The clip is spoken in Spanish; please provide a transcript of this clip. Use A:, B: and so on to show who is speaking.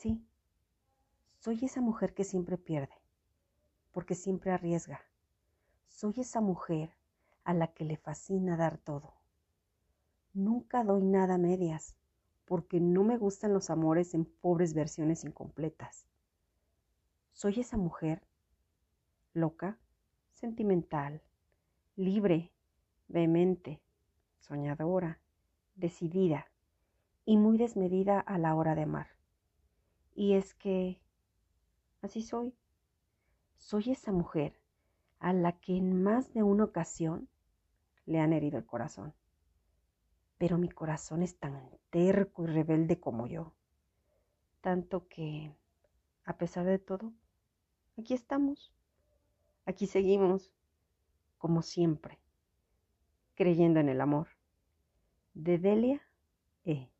A: Sí, soy esa mujer que siempre pierde, porque siempre arriesga. Soy esa mujer a la que le fascina dar todo. Nunca doy nada a medias, porque no me gustan los amores en pobres versiones incompletas. Soy esa mujer loca, sentimental, libre, vehemente, soñadora, decidida y muy desmedida a la hora de amar. Y es que así soy. Soy esa mujer a la que en más de una ocasión le han herido el corazón. Pero mi corazón es tan terco y rebelde como yo. Tanto que, a pesar de todo, aquí estamos. Aquí seguimos, como siempre, creyendo en el amor. De Delia E.